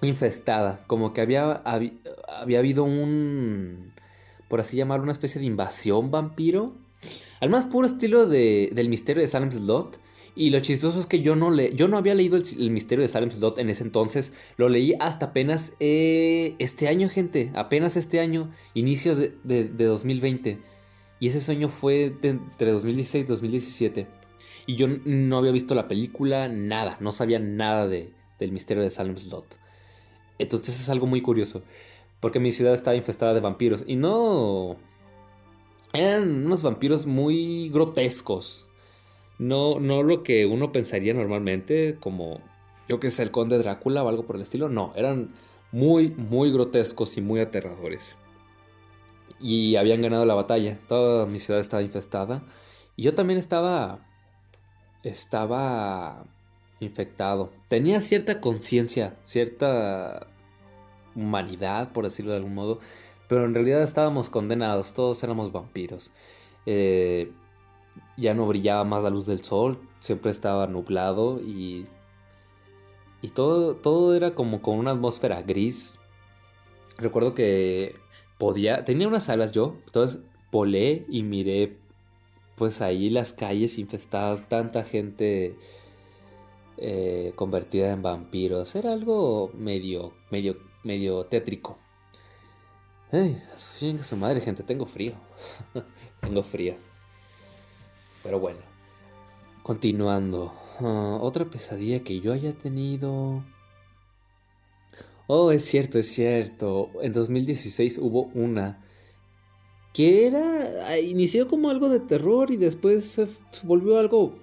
infestada, como que había, había, habido un, por así llamarlo, una especie de invasión vampiro, al más puro estilo de, del misterio de Salem's Lot. Y lo chistoso es que yo no, le, yo no había leído el, misterio de Salem's Lot en ese entonces, lo leí hasta apenas eh, este año, gente, apenas este año, inicios de, de, de 2020. Y ese sueño fue entre 2016 y 2017. Y yo no había visto la película, nada, no sabía nada de, del misterio de Salem's Lot. Entonces es algo muy curioso, porque mi ciudad estaba infestada de vampiros y no... Eran unos vampiros muy grotescos. No, no lo que uno pensaría normalmente, como yo que sé, el conde Drácula o algo por el estilo. No, eran muy, muy grotescos y muy aterradores. Y habían ganado la batalla. Toda mi ciudad estaba infestada. Y yo también estaba estaba infectado. Tenía cierta conciencia, cierta humanidad, por decirlo de algún modo, pero en realidad estábamos condenados, todos éramos vampiros. Eh, ya no brillaba más la luz del sol, siempre estaba nublado y, y todo, todo era como con una atmósfera gris. Recuerdo que podía, tenía unas alas yo, entonces volé y miré pues ahí las calles infestadas, tanta gente eh, convertida en vampiros. Era algo medio, medio, medio tétrico. Ay, su madre, gente, tengo frío. [laughs] tengo frío. Pero bueno, continuando. Ah, otra pesadilla que yo haya tenido. Oh, es cierto, es cierto. En 2016 hubo una que era, ah, inició como algo de terror y después se volvió algo,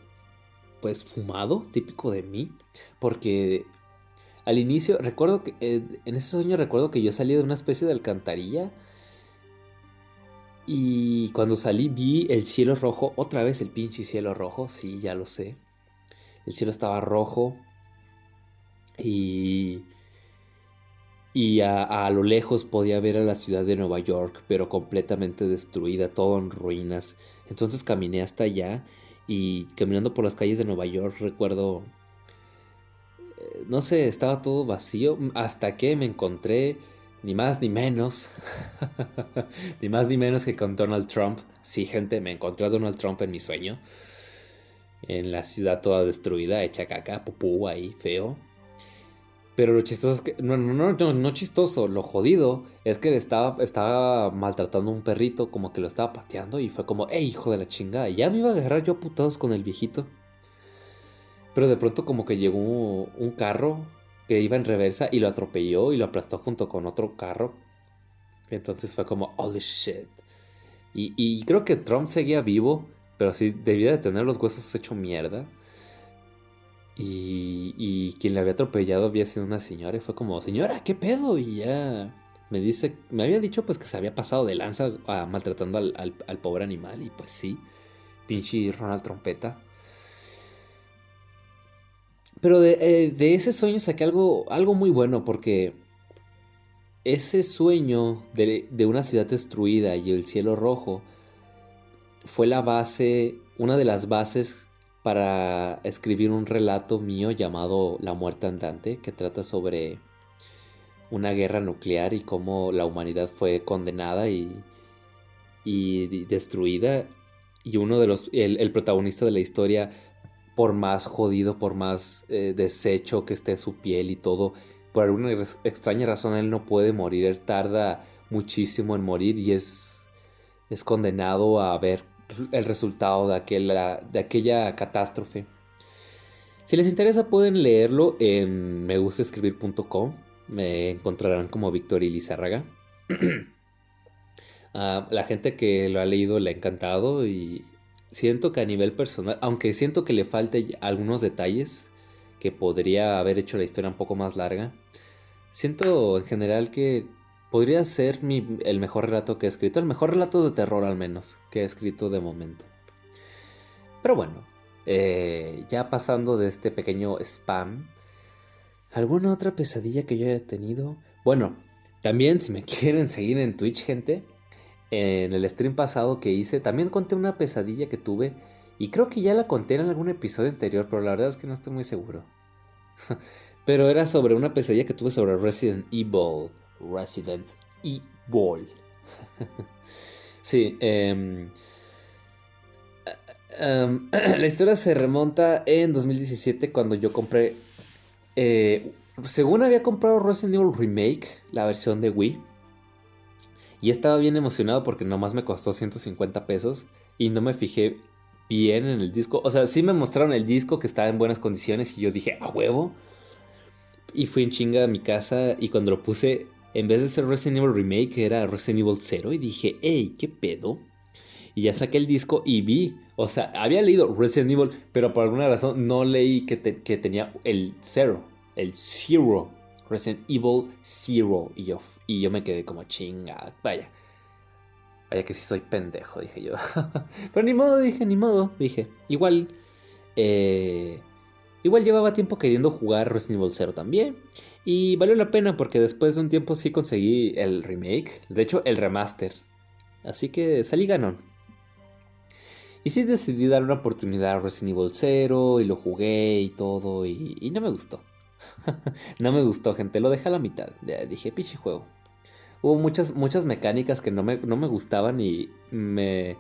pues, fumado, típico de mí, porque al inicio, recuerdo que, eh, en ese sueño recuerdo que yo salí de una especie de alcantarilla y cuando salí vi el cielo rojo, otra vez el pinche cielo rojo, sí, ya lo sé, el cielo estaba rojo y y a, lo lejos podía ver a la ciudad de Nueva York, pero completamente destruida, todo en ruinas. Entonces caminé hasta allá y caminando por las calles de Nueva York recuerdo, eh, no sé, estaba todo vacío hasta que me encontré ni más ni menos, [laughs] ni más ni menos que con Donald Trump. Sí, gente, me encontré a Donald Trump en mi sueño. En la ciudad toda destruida, hecha caca, pupú ahí, feo. Pero lo chistoso es que, no, no, no, no chistoso, lo jodido es que estaba, estaba maltratando a un perrito, como que lo estaba pateando y fue como, ¡ey, hijo de la chingada! Ya me iba a agarrar yo a putados con el viejito. Pero de pronto como que llegó un, carro que iba en reversa y lo atropelló y lo aplastó junto con otro carro. Entonces fue como, holy shit. Y, y creo que Trump seguía vivo, pero sí debía de tener los huesos hecho mierda. Y, quien le había atropellado había sido una señora y fue como, señora, ¿qué pedo? Y ya me dice, me había dicho pues que se había pasado de lanza maltratando al, pobre animal y pues sí, pinche Ronald Trompeta. Pero eh, de, ese sueño saqué algo, algo muy bueno porque ese sueño de una ciudad destruida y el cielo rojo fue la base, una de las bases para escribir un relato mío llamado La muerte andante, que trata sobre una guerra nuclear y cómo la humanidad fue condenada y, y destruida. Y uno de los, el, protagonista de la historia, por más jodido, por más eh, deshecho que esté su piel y todo, por alguna extraña razón él no puede morir, él tarda muchísimo en morir y es, es condenado a ver el resultado de aquella, de aquella catástrofe. Si les interesa pueden leerlo en megustescribir.com. Me encontrarán como Víctor y Lizárraga. [clears throat] Ah, la gente que lo ha leído le ha encantado y siento que a nivel personal, aunque siento que le falte algunos detalles, que podría haber hecho la historia un poco más larga, siento en general que podría ser el mejor relato que he escrito, el mejor relato de terror al menos que he escrito de momento. Pero bueno, eh, ya pasando de este pequeño spam, ¿alguna otra pesadilla que yo haya tenido? Bueno, también si me [laughs] quieren seguir en Twitch, gente, en el stream pasado que hice, también conté una pesadilla que tuve y creo que ya la conté en algún episodio anterior, pero la verdad es que no estoy muy seguro. [laughs] pero era sobre una pesadilla que tuve sobre Resident Evil. Resident Evil. [laughs] sí, eh, Em, [clears throat] la historia se remonta en 2017 cuando yo compré... Eh, según había comprado Resident Evil Remake, la versión de Wii. Y estaba bien emocionado porque nomás me costó 150 pesos y no me fijé bien en el disco. O sea, sí me mostraron el disco que estaba en buenas condiciones y yo dije, a huevo. Y fui en chinga a mi casa y cuando lo puse, en vez de ser Resident Evil Remake, era Resident Evil 0 y dije, hey, ¿qué pedo? Y ya saqué el disco y vi, o sea, había leído Resident Evil, pero por alguna razón no leí que, tenía el Zero, el Zero, Resident Evil Zero. Y yo, y yo me quedé como chinga, vaya. Vaya que sí soy pendejo, dije yo. [laughs] pero ni modo, dije, ni modo, dije. Igual, eh, igual llevaba tiempo queriendo jugar Resident Evil Zero también. Y valió la pena porque después de un tiempo sí conseguí el remake. De hecho, el remaster. Así que salí ganón. Y sí decidí dar una oportunidad a Resident Evil 0 y lo jugué y todo y, no me gustó. [laughs] no me gustó, gente, lo dejé a la mitad. Dije, pichi juego. Hubo muchas, muchas mecánicas que no me, no me gustaban y me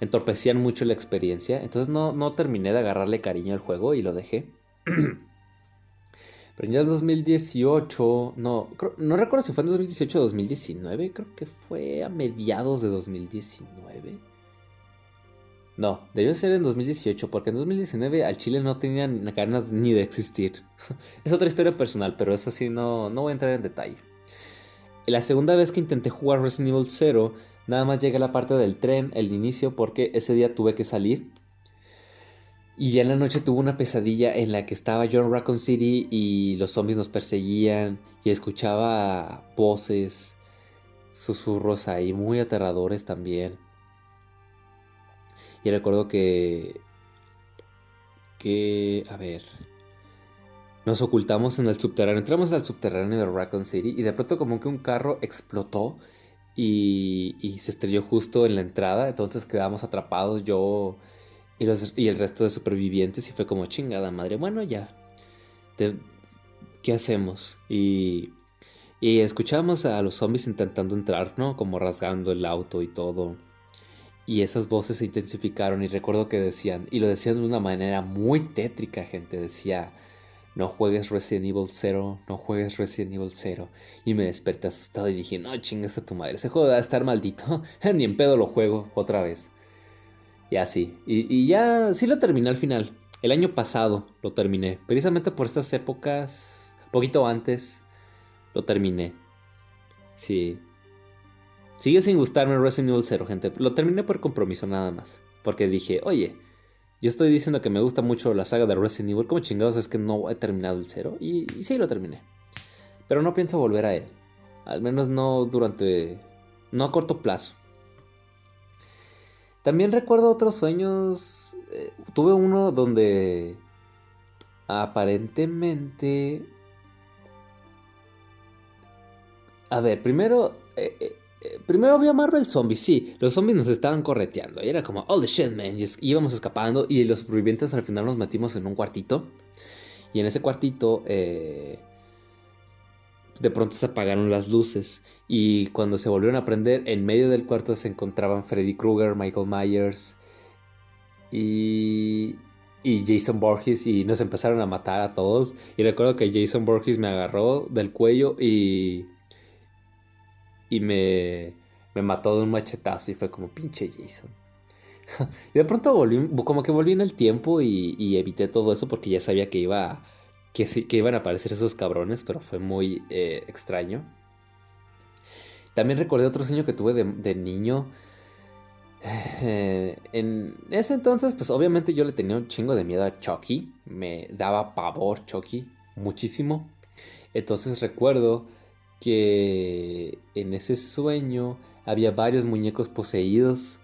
entorpecían mucho la experiencia. Entonces no, no terminé de agarrarle cariño al juego y lo dejé. [clears throat] Pero ya en 2018, no, no recuerdo si fue en 2018 o 2019, creo que fue a mediados de 2019. No, debió ser en 2018, porque en 2019 al Chile no tenían ganas ni de existir. [laughs] es otra historia personal, pero eso sí, no, no voy a entrar en detalle. La segunda vez que intenté jugar Resident Evil 0, nada más llegué a la parte del tren, el inicio, porque ese día tuve que salir. Y ya en la noche tuve una pesadilla en la que estaba yo en Raccoon City y los zombies nos perseguían y escuchaba voces, susurros ahí muy aterradores también. Y recuerdo que... Que... A ver... Nos ocultamos en el subterráneo. Entramos al subterráneo de Raccoon City y de pronto como que un carro explotó y, y se estrelló justo en la entrada. Entonces quedamos atrapados yo y, el resto de supervivientes y fue como chingada madre. Bueno, ya. ¿Qué hacemos? Y, y escuchamos a los zombies intentando entrar, ¿no? Como rasgando el auto y todo. Y esas voces se intensificaron y recuerdo que decían, y lo decían de una manera muy tétrica, gente, decía, no juegues Resident Evil 0, no juegues Resident Evil 0. Y me desperté asustado y dije, no chingas a tu madre, ese juego debe estar maldito, [laughs] ni en pedo lo juego otra vez. Y así, y, ya sí lo terminé al final, el año pasado lo terminé, precisamente por estas épocas, poquito antes, lo terminé. Sí, Sigue sin gustarme Resident Evil 0, gente. Lo terminé por compromiso nada más. Porque dije, oye, yo estoy diciendo que me gusta mucho la saga de Resident Evil. ¿Cómo chingados es que no he terminado el 0? Y, sí lo terminé. Pero no pienso volver a él. Al menos no durante... No a corto plazo. También recuerdo otros sueños. Eh, tuve uno donde aparentemente... A ver, primero... Eh, eh, eh, primero había Marvel Zombies, sí, los zombies nos estaban correteando. Y era como, oh the shit, man. Y íbamos escapando y los supervivientes al final nos metimos en un cuartito. Y en ese cuartito, eh, de pronto se apagaron las luces. Y cuando se volvieron a prender, en medio del cuarto se encontraban Freddy Krueger, Michael Myers y, y Jason Borges. Y nos empezaron a matar a todos. Y recuerdo que Jason Borges me agarró del cuello y y me, me mató de un machetazo y fue como pinche Jason. [laughs] y de pronto volví, como que volví en el tiempo y, evité todo eso porque ya sabía que iba que, que iban a aparecer esos cabrones, pero fue muy eh, extraño. También recordé otro sueño que tuve de, niño. [sighs] En ese entonces, pues obviamente yo le tenía un chingo de miedo a Chucky. Me daba pavor Chucky, muchísimo. Entonces recuerdo que en ese sueño había varios muñecos poseídos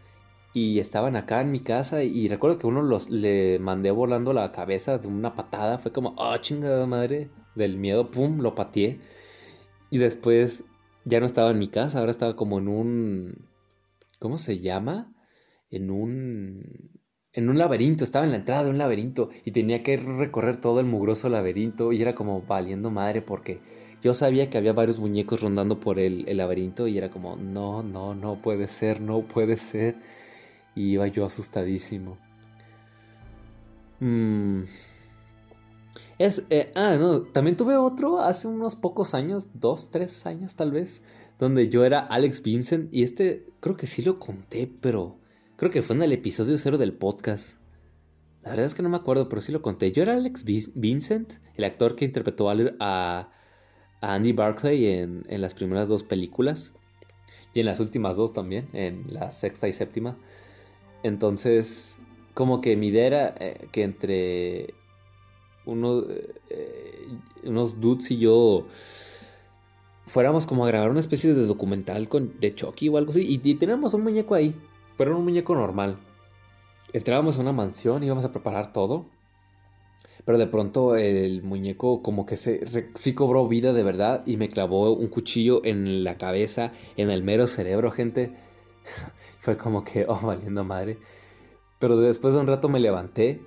y estaban acá en mi casa y recuerdo que uno los le mandé volando la cabeza de una patada, fue como, "Ah, chingada madre", del miedo, pum, lo pateé. Y después ya no estaba en mi casa, ahora estaba como en un ¿cómo se llama? En un en un laberinto, estaba en la entrada de un laberinto y tenía que recorrer todo el mugroso laberinto y era como valiendo madre porque yo sabía que había varios muñecos rondando por el, laberinto y era como, no, no, no puede ser, no puede ser. Y iba yo asustadísimo. Mm. Es, eh, ah, no, también tuve otro hace unos pocos años, dos, tres años tal vez, donde yo era Alex Vincent y este creo que sí lo conté, pero Creo que fue en el episodio cero del podcast. La verdad es que no me acuerdo, pero sí lo conté. Yo era Alex Vincent, el actor que interpretó a, Andy Barclay en, las primeras dos películas. Y en las últimas dos también, en la sexta y séptima. Entonces, como que mi idea era eh, que entre uno, eh, unos dudes y yo fuéramos como a grabar una especie de documental con, de Chucky o algo así. Y, tenemos un muñeco ahí pero era un muñeco normal. Entrábamos a una mansión, íbamos a preparar todo. Pero de pronto el muñeco como que se, sí cobró vida de verdad y me clavó un cuchillo en la cabeza, en el mero cerebro, gente. [laughs] Fue como que, oh, valiendo madre. Pero después de un rato me levanté.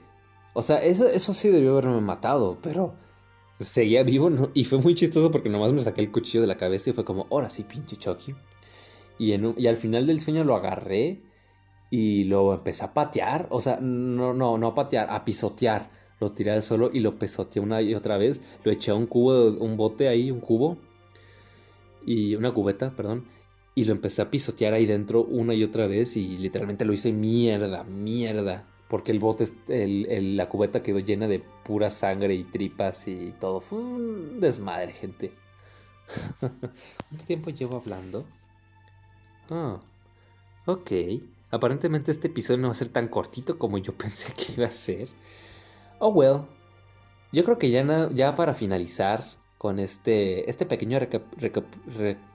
O sea, eso, eso sí debió haberme matado, pero seguía vivo y fue muy chistoso porque nomás me saqué el cuchillo de la cabeza y fue como, ahora sí, pinche Chucky. Y, en y al final del sueño lo agarré y lo empecé a patear, o sea, no, no, no a patear, a pisotear. Lo tiré al suelo y lo pisoteé una y otra vez. Lo eché a un cubo, un bote ahí, un cubo. Y una cubeta, perdón. Y lo empecé a pisotear ahí dentro una y otra vez. Y literalmente lo hice mierda, mierda. Porque el bote, la cubeta quedó llena de pura sangre y tripas y todo. Fue un desmadre, gente. [laughs] ¿Cuánto tiempo llevo hablando? Ah, ok. Aparentemente este episodio no va a ser tan cortito como yo [laughs] pensé que iba a ser. Oh well. Yo creo que ya, ya para finalizar con este, este pequeño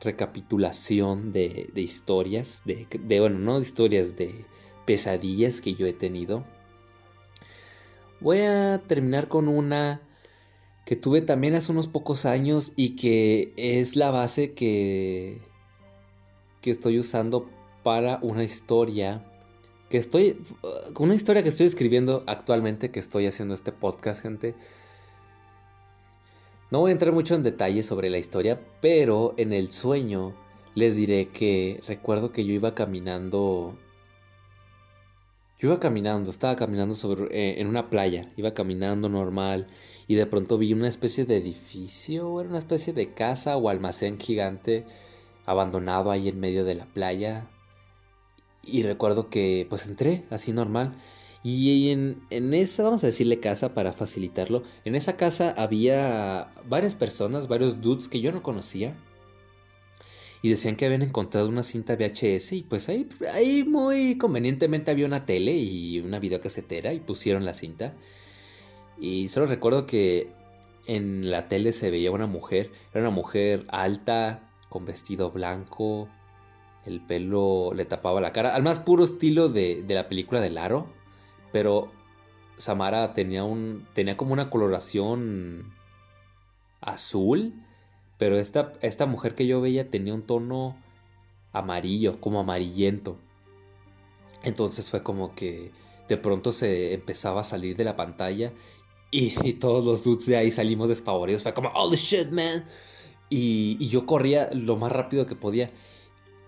recapitulación de, historias, de, de, bueno, no de historias, de pesadillas que yo he tenido. Voy a terminar con una que tuve también hace unos pocos años y que es la base que, que estoy usando para una historia que estoy, una historia que estoy escribiendo actualmente, que estoy haciendo este podcast, gente. No voy a entrar mucho en detalles sobre la historia, pero en el sueño les diré que recuerdo que yo iba caminando. Yo iba caminando, estaba caminando sobre, eh, en una playa, iba caminando normal y de pronto vi una especie de edificio, era una especie de casa o almacén gigante abandonado ahí en medio de la playa. Y recuerdo que pues entré así normal. Y en, en, esa, vamos a decirle casa para facilitarlo, en esa casa había varias personas, varios dudes que yo no conocía. Y decían que habían encontrado una cinta VHS y pues ahí, ahí muy convenientemente había una tele y una videocasetera y pusieron la cinta. Y solo recuerdo que en la tele se veía una mujer, era una mujer alta, con vestido blanco, el pelo le tapaba la cara, al más puro estilo de, la película del aro, pero Samara tenía, un, tenía como una coloración azul, pero esta, esta mujer que yo veía tenía un tono amarillo, como amarillento. Entonces fue como que de pronto se empezaba a salir de la pantalla y, todos los dudes de ahí salimos despavoridos. Fue como, holy shit, man. Y, y yo corría lo más rápido que podía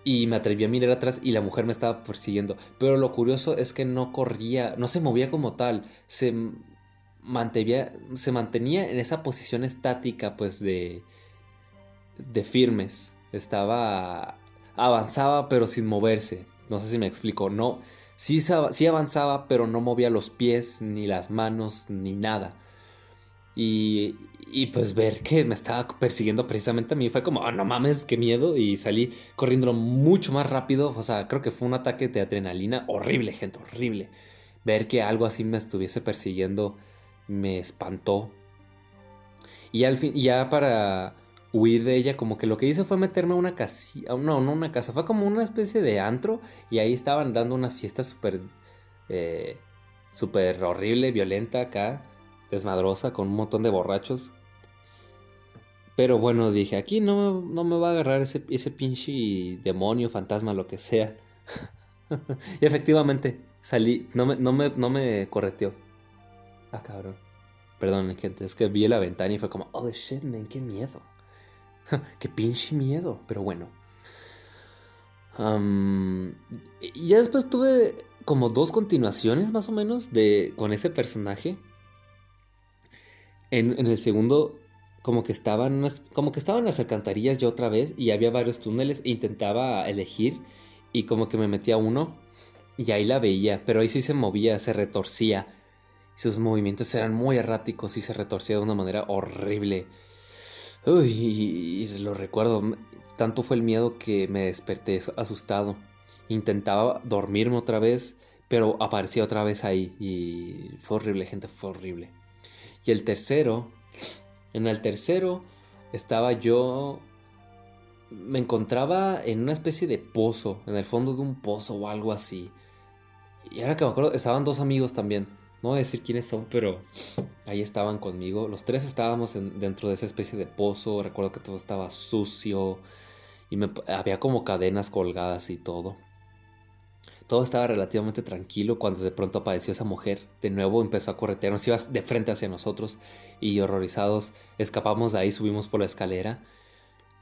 y me atreví a mirar atrás y la mujer me estaba persiguiendo. Pero lo curioso es que no corría, no se movía como tal, se mantenía, se mantenía en esa posición estática, pues de, de firmes. Estaba, avanzaba pero sin moverse. No sé si me explico, no, Sí, sí avanzaba, pero no movía los pies, ni las manos, ni nada. Y, y, pues ver que me estaba persiguiendo precisamente a mí fue como, oh, no mames, qué miedo. Y salí corriendo mucho más rápido. O sea, creo que fue un ataque de adrenalina horrible, gente, horrible. Ver que algo así me estuviese persiguiendo me espantó. Y al fin, ya para huir de ella, como que lo que hice fue meterme a una casa, no, no una casa, fue como una especie de antro y ahí estaban dando una fiesta súper, eh, súper horrible, violenta acá, desmadrosa, con un montón de borrachos. Pero bueno, dije, aquí no, no me va a agarrar ese, ese pinche demonio, fantasma, lo que sea. [laughs] y efectivamente, salí, no me, no me, no me correteó. Ah, cabrón. Perdón, gente, es que vi la ventana y fue como, oh shit, man, qué miedo. [laughs] Qué pinche miedo, pero bueno. ya después tuve como dos continuaciones más o menos de con ese personaje. En, el segundo, como que estaban como que estaban las alcantarillas yo otra vez y había varios túneles e intentaba elegir y como que me metía uno y ahí la veía, pero ahí sí se movía, se retorcía. Sus movimientos eran muy erráticos y se retorcía de una manera horrible. Uy, lo recuerdo. Tanto fue el miedo que me desperté asustado. Intentaba dormirme otra vez, pero aparecía otra vez ahí. Y fue horrible, gente, fue horrible. Y el tercero, en el tercero estaba yo... Me encontraba en una especie de pozo, en el fondo de un pozo o algo así. Y ahora que me acuerdo, estaban dos amigos también. No voy a decir quiénes son, pero ahí estaban conmigo. Los tres estábamos dentro de esa especie de pozo. Recuerdo que todo estaba sucio y había como cadenas colgadas y todo. Todo estaba relativamente tranquilo cuando de pronto apareció esa mujer. De nuevo empezó a corretearnos, iba de frente hacia nosotros y horrorizados escapamos de ahí, subimos por la escalera.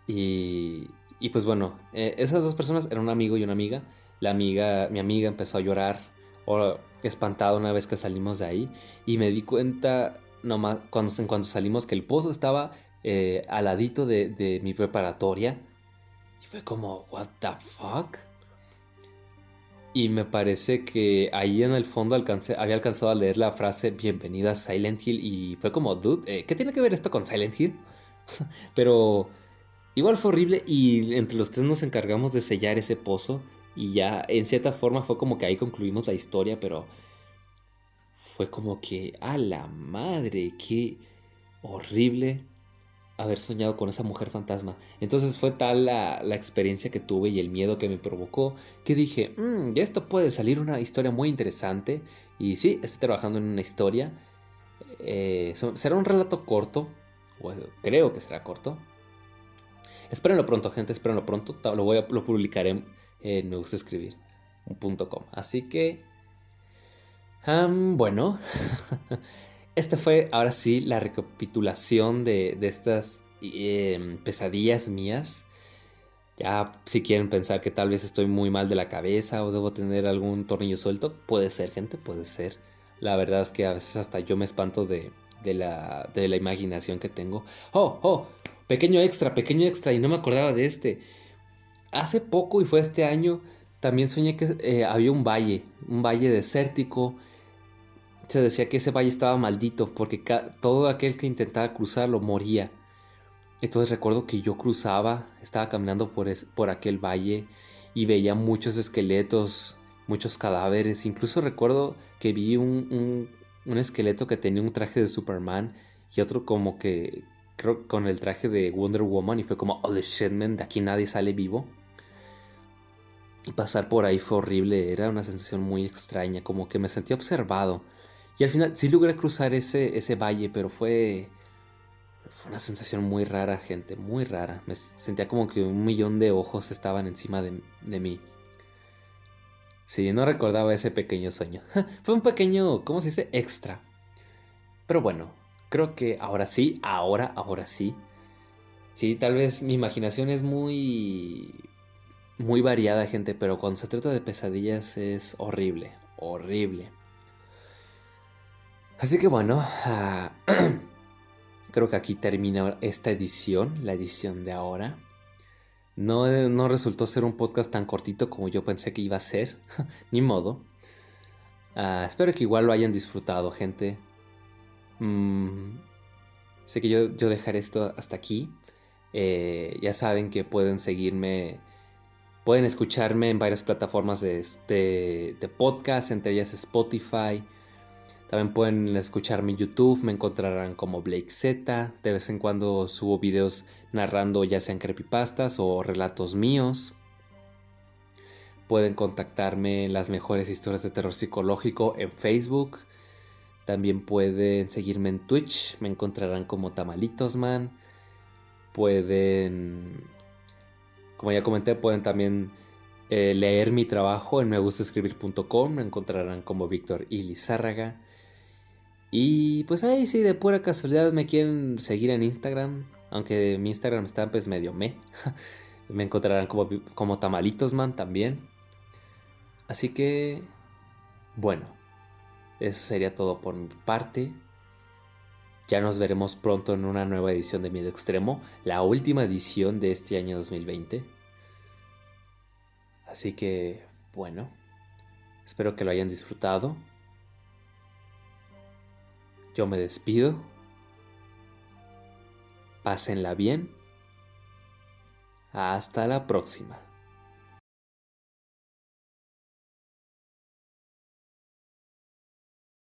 Y, y pues bueno, eh, esas dos personas eran un amigo y una amiga. La amiga, mi amiga empezó a llorar o espantado una vez que salimos de ahí y me di cuenta nomás cuando, cuando salimos que el pozo estaba eh, al ladito de, mi preparatoria y fue como, what the fuck? Y me parece que ahí en el fondo había alcanzado a leer la frase Bienvenida a Silent Hill y fue como, dude, eh, ¿qué tiene que ver esto con Silent Hill? [laughs] Pero igual fue horrible y entre los tres nos encargamos de sellar ese pozo y ya, en cierta forma, fue como que ahí concluimos la historia, pero fue como que, a la madre, qué horrible haber soñado con esa mujer fantasma. Entonces fue tal la, experiencia que tuve y el miedo que me provocó que dije, mmm, ya esto puede salir una historia muy interesante. Y sí, estoy trabajando en una historia. Eh, será un relato corto, o creo que será corto. Espérenlo pronto, gente, espérenlo pronto. Lo, voy a, lo publicaré en me gusta escribir, .com. Así que, bueno, [laughs] esta fue ahora sí la recapitulación de, estas em, pesadillas mías. Ya si quieren pensar que tal vez estoy muy mal de la cabeza o debo tener algún tornillo suelto, puede ser, gente, puede ser. La verdad es que a veces hasta yo me espanto de, de, la, de la imaginación que tengo. Oh, oh, pequeño extra, pequeño extra, y no me acordaba de este hace poco, y fue este año, también soñé que eh, había un valle, un valle desértico. Se decía que ese valle estaba maldito porque todo aquel que intentaba cruzarlo moría. Entonces recuerdo que yo cruzaba, estaba caminando por, por aquel valle y veía muchos esqueletos, muchos cadáveres. Incluso recuerdo que vi un, un esqueleto que tenía un traje de Superman y otro como que creo con el traje de Wonder Woman y fue como, the shit, man, de aquí nadie sale vivo. Y pasar por ahí fue horrible, era una sensación muy extraña, como que me sentí observado. Y al final sí logré cruzar ese, ese valle, pero fue, fue una sensación muy rara, gente, muy rara. Me sentía como que un millón de ojos estaban encima de, de mí. Sí, no recordaba ese pequeño sueño. [laughs] fue un pequeño, ¿cómo se dice? Extra. Pero bueno, creo que ahora sí, ahora, ahora sí. Sí, tal vez mi imaginación es muy muy variada, gente, pero cuando se trata de pesadillas es horrible, horrible. Así que bueno, ah, [clears throat] creo que aquí termina esta edición, la edición de ahora. No, no resultó ser un podcast tan cortito como yo pensé que iba a ser. [laughs] Ni modo. Ah, espero que igual lo hayan disfrutado, gente. Mm, sé que yo, yo, dejaré esto hasta aquí. Eh, ya saben que pueden seguirme, pueden escucharme en varias plataformas de, de podcast, entre ellas Spotify. También pueden escucharme en YouTube, me encontrarán como Blake Z. De vez en cuando subo videos narrando ya sean creepypastas o relatos míos. Pueden contactarme en las mejores historias de terror psicológico en Facebook. También pueden seguirme en Twitch, me encontrarán como Tamalitosman. Pueden, como ya comenté, pueden también eh, leer mi trabajo en megustascribir.com, me encontrarán como Víctor Ilizárraga. Y pues ahí sí, de pura casualidad me quieren seguir en Instagram, aunque mi Instagram está pues medio me. [laughs] me encontrarán como, como Tamalitosman también. Así que, bueno, eso sería todo por mi parte. Ya nos veremos pronto en una nueva edición de Miedo Extremo, la última edición de este año 2020. Así que, bueno, espero que lo hayan disfrutado. Yo me despido. Pásenla bien. Hasta la próxima.